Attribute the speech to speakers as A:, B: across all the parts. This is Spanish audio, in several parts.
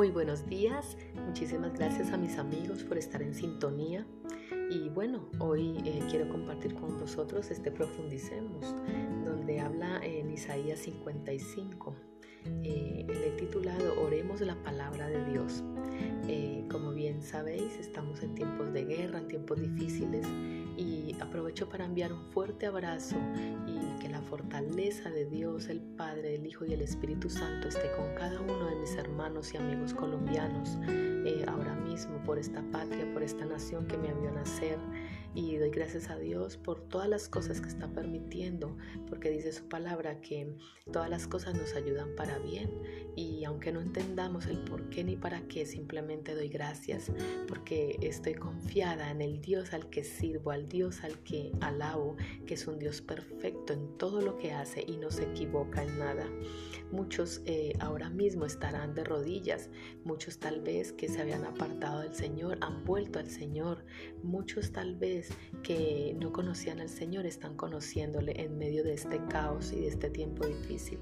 A: Muy buenos días, muchísimas gracias a mis amigos por estar en sintonía. Y bueno, hoy eh, quiero compartir con vosotros este Profundicemos, donde habla en Isaías 55. Eh, le he titulado Oremos la palabra de Dios. Eh, como bien sabéis, estamos en tiempos de guerra, en tiempos difíciles y aprovecho para enviar un fuerte abrazo y que la fortaleza de Dios, el Padre, el Hijo y el Espíritu Santo esté con cada uno de mis hermanos y amigos colombianos eh, ahora mismo por esta patria, por esta nación que me vio nacer y doy gracias a Dios por todas las cosas que está permitiendo, porque dice su palabra que todas las cosas nos ayudan para bien y aunque no entendamos el por qué ni para qué, simplemente doy gracias porque estoy confiada en el Dios al que sirvo, al Dios al que alabo, que es un Dios perfecto en todo lo que hace y no se equivoca en nada. Muchos eh, ahora mismo estarán de rodillas, muchos tal vez que se habían apartado del Señor han vuelto al Señor, muchos tal vez que no conocían al Señor están conociéndole en medio de este caos y de este tiempo difícil.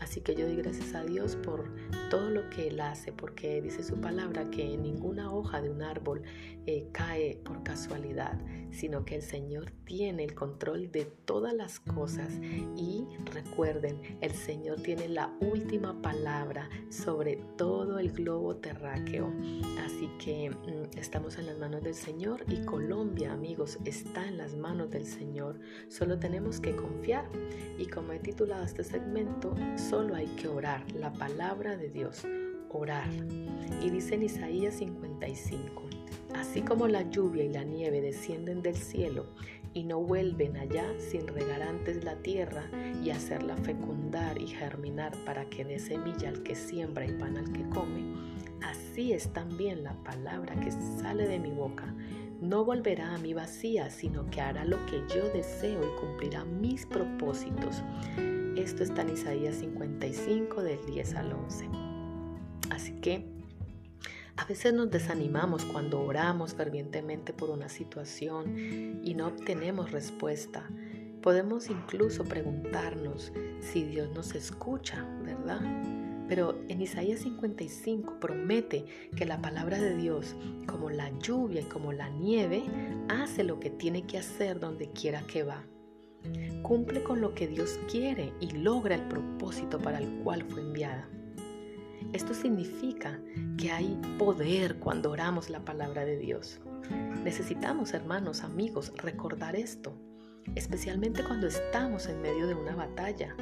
A: Así que yo doy gracias a Dios por todo lo que Él hace, porque dice su palabra que ninguna hoja de un árbol eh, cae por casualidad, sino que el Señor tiene el control de todas las cosas. Y recuerden, el Señor tiene la última palabra sobre todo el globo terráqueo. Así que mm, estamos en las manos del Señor y Colombia, está en las manos del Señor. Solo tenemos que confiar. Y como he titulado este segmento, solo hay que orar, la palabra de Dios, orar. Y dice en Isaías 55, así como la lluvia y la nieve descienden del cielo y no vuelven allá sin regar antes la tierra y hacerla fecundar y germinar para que dé semilla al que siembra y pan al que come, así es también la palabra que sale de mi boca. No volverá a mí vacía, sino que hará lo que yo deseo y cumplirá mis propósitos esto está en Isaías 55 del 10 al 11. Así que a veces nos desanimamos cuando oramos fervientemente por una situación y no obtenemos respuesta. Podemos incluso preguntarnos si Dios nos escucha, ¿verdad? Pero en Isaías 55 promete que la palabra de Dios, como la lluvia y como la nieve, hace lo que tiene que hacer donde quiera que va cumple con lo que Dios quiere y logra el propósito para el cual fue enviada. Esto significa que hay poder cuando oramos la palabra de Dios. Necesitamos, hermanos, amigos, recordar esto, especialmente cuando estamos en medio de una batalla.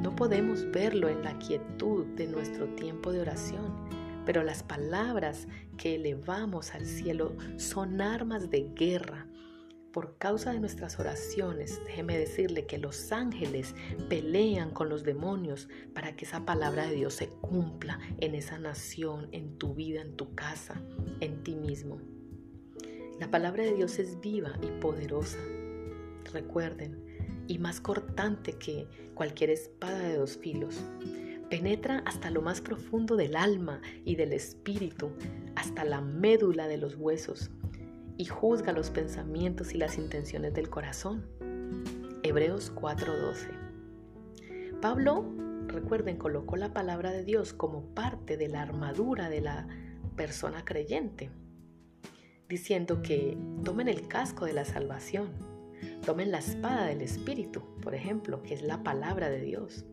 A: No podemos verlo en la quietud de nuestro tiempo de oración, pero las palabras que elevamos al cielo son armas de guerra por causa de nuestras oraciones, déjeme decirle que los ángeles pelean con los demonios para que esa palabra de Dios se cumpla en esa nación, en tu vida, en tu casa, en ti mismo. La palabra de Dios es viva y poderosa. Recuerden, y más cortante que cualquier espada de dos filos. Penetra hasta lo más profundo del alma y del espíritu, hasta la médula de los huesos y juzga los pensamientos y las intenciones del corazón. Hebreos 4:12. Pablo, recuerden, colocó la palabra de Dios como parte de la armadura de la persona creyente, diciendo que tomen el casco de la salvación, tomen la espada del Espíritu, por ejemplo, que es la palabra de Dios.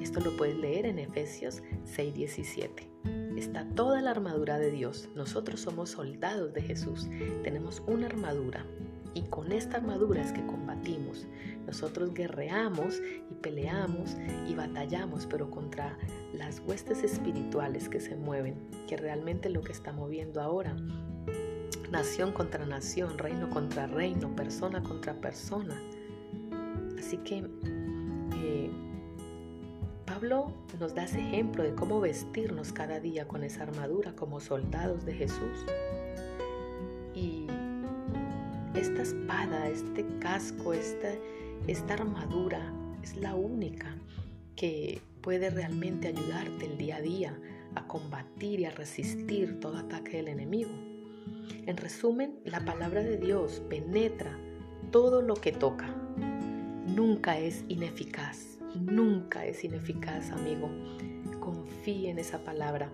A: Esto lo puedes leer en Efesios 6:17 está toda la armadura de Dios. Nosotros somos soldados de Jesús. Tenemos una armadura y con esta armadura es que combatimos. Nosotros guerreamos y peleamos y batallamos, pero contra las huestes espirituales que se mueven, que realmente lo que está moviendo ahora. Nación contra nación, reino contra reino, persona contra persona. Así que eh, Pablo nos da ese ejemplo de cómo vestirnos cada día con esa armadura como soldados de Jesús. Y esta espada, este casco, esta, esta armadura es la única que puede realmente ayudarte el día a día a combatir y a resistir todo ataque del enemigo. En resumen, la palabra de Dios penetra todo lo que toca. Nunca es ineficaz nunca es ineficaz, amigo. Confíe en esa palabra,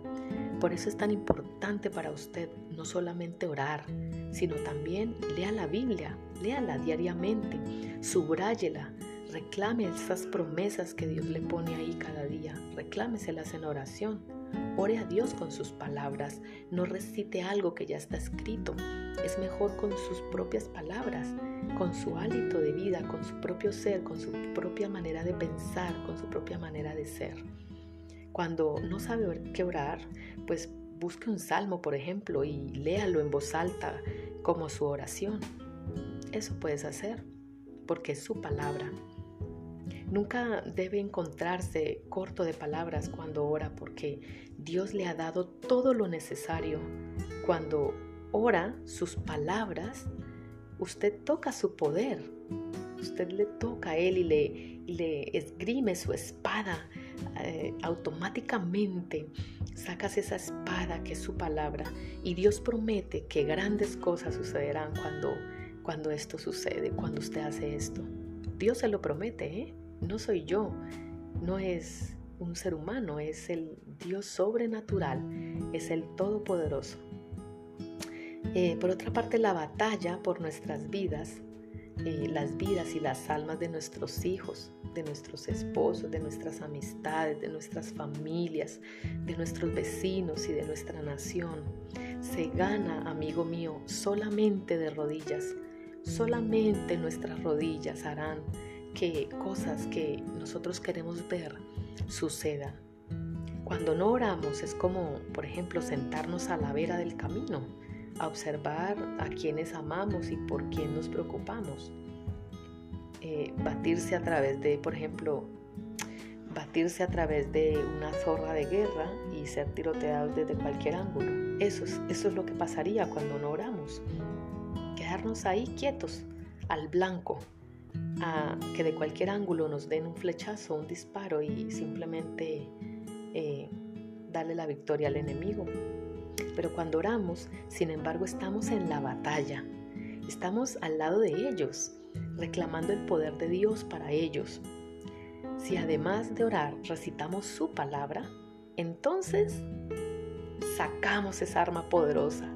A: Por eso es tan importante para usted no solamente orar, sino también lea la Biblia, léala diariamente, subráyela, reclame esas promesas que Dios le pone ahí cada día, reclámeselas en oración. Ore a Dios con sus palabras, no recite algo que ya está escrito. Es mejor con sus propias palabras, con su hálito de vida, con su propio ser, con su propia manera de pensar, con su propia manera de ser. Cuando no sabe qué orar, pues busque un salmo, por ejemplo, y léalo en voz alta como su oración. Eso puedes hacer, porque es su palabra. Nunca debe encontrarse corto de palabras cuando ora, porque Dios le ha dado todo lo necesario. Cuando ora sus palabras, usted toca su poder. Usted le toca a Él y le, esgrime su espada eh, automáticamente sacas esa espada que es su palabra y Dios promete que grandes cosas sucederán cuando, cuando esto sucede, cuando usted hace esto. Dios se lo promete, ¿eh? no soy yo, no es un ser humano, es el Dios sobrenatural, es el Todopoderoso. Eh, por otra parte, la batalla por nuestras vidas eh, las vidas y las almas de nuestros hijos, de nuestros esposos, de nuestras amistades, de nuestras familias, de nuestros vecinos y de nuestra nación. Se gana, amigo mío, solamente de rodillas. Solamente nuestras rodillas harán que cosas que nosotros queremos ver sucedan. Cuando no oramos es como, por ejemplo, sentarnos a la vera del camino a observar a quienes amamos y por quién nos preocupamos. Eh, batirse a través de, por ejemplo, batirse a través de una zorra de guerra y ser tiroteados desde cualquier ángulo. Eso es, eso es lo que pasaría cuando no oramos. Ahí quietos, al blanco, a que de cualquier ángulo nos den un flechazo, un disparo y simplemente eh, darle la victoria al enemigo. Pero cuando oramos, sin embargo, estamos en la batalla. Estamos al lado de ellos, reclamando el poder de Dios para ellos. Si además de orar recitamos su palabra, entonces sacamos esa arma poderosa,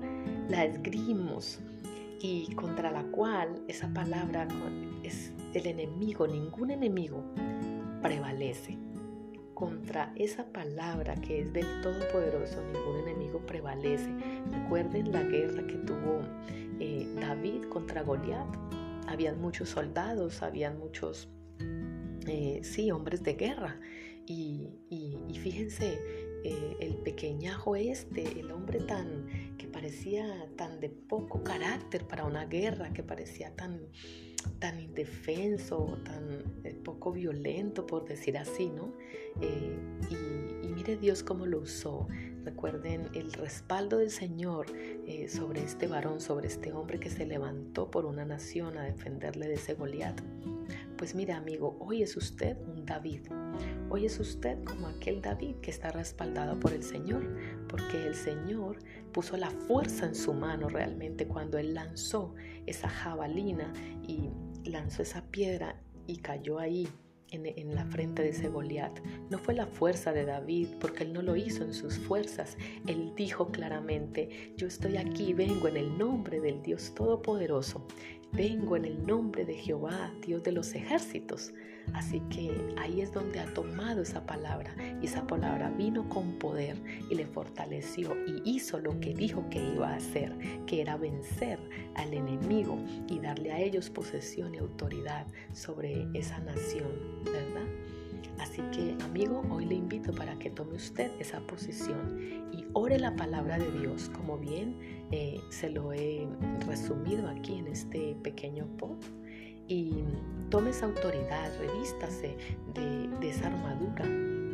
A: la esgrimos y contra la cual esa palabra es el enemigo, ningún enemigo prevalece contra esa palabra que es del Todopoderoso, ningún enemigo prevalece. Recuerden la guerra que tuvo eh, David contra Goliat. Habían muchos soldados, habían muchos, eh, sí, hombres de guerra. Y, fíjense, eh, el pequeñajo este, el hombre tan que parecía tan de poco carácter para una guerra, que parecía tan tan indefenso, tan eh, poco violento, por decir así, ¿no? Eh, y, mire Dios cómo lo usó. Recuerden el respaldo del Señor sobre este varón, sobre este hombre que se levantó por una nación a defenderle de ese Goliat. Pues mire amigo, hoy es usted un David. Hoy es usted como aquel David que está respaldado por el Señor, porque el Señor puso la fuerza en su mano realmente cuando él lanzó esa jabalina y lanzó esa piedra y cayó ahí en, la frente de ese Goliat. No fue la fuerza de David, porque él no lo hizo en sus fuerzas. Él dijo claramente, yo estoy aquí, vengo en el nombre del Dios Todopoderoso, vengo en el nombre de Jehová, Dios de los ejércitos. Así que ahí es donde ha tomado esa palabra y esa palabra vino con poder y le fortaleció y hizo lo que dijo que iba a hacer, que era vencer al enemigo y darle a ellos posesión y autoridad sobre esa nación, ¿verdad? Así que amigo, hoy le invito para que tome usted esa posición y ore la palabra de Dios, como bien eh, se lo he resumido aquí en este pequeño post y tome esa autoridad, revístase de, esa armadura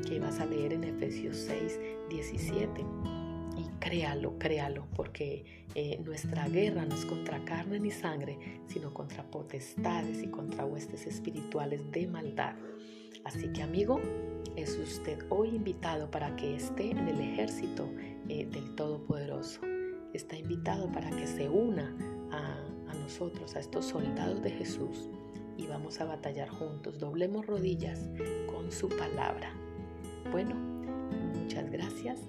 A: que vas a leer en Efesios 6, 17 y créalo, créalo, porque eh, nuestra guerra no es contra carne ni sangre, sino contra potestades y contra huestes espirituales de maldad. Así que amigo, es usted hoy invitado para que esté en el ejército eh, del Todopoderoso. Está invitado para que se una a nosotros, a estos soldados de Jesús, y vamos a batallar juntos. Doblemos rodillas con su palabra. Bueno, muchas gracias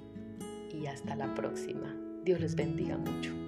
A: y hasta la próxima. Dios les bendiga mucho.